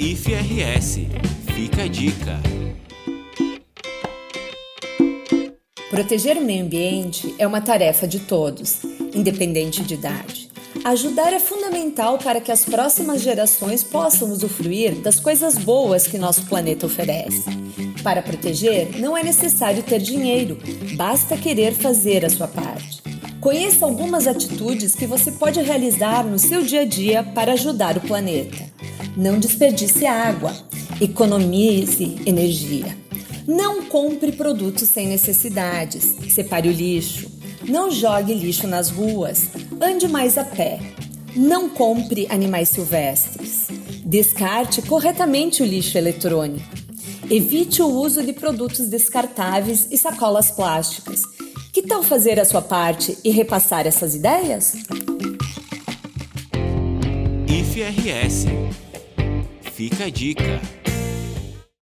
IFRS. Fica a dica. Proteger o meio ambiente é uma tarefa de todos, independente de idade. Ajudar é fundamental para que as próximas gerações possam usufruir das coisas boas que nosso planeta oferece. Para proteger, não é necessário ter dinheiro, basta querer fazer a sua parte. Conheça algumas atitudes que você pode realizar no seu dia a dia para ajudar o planeta. Não desperdice água, economize energia. Não compre produtos sem necessidades, separe o lixo. Não jogue lixo nas ruas, ande mais a pé. Não compre animais silvestres. Descarte corretamente o lixo eletrônico. Evite o uso de produtos descartáveis e sacolas plásticas que tal fazer a sua parte e repassar essas ideias? IFRS. Fica a dica.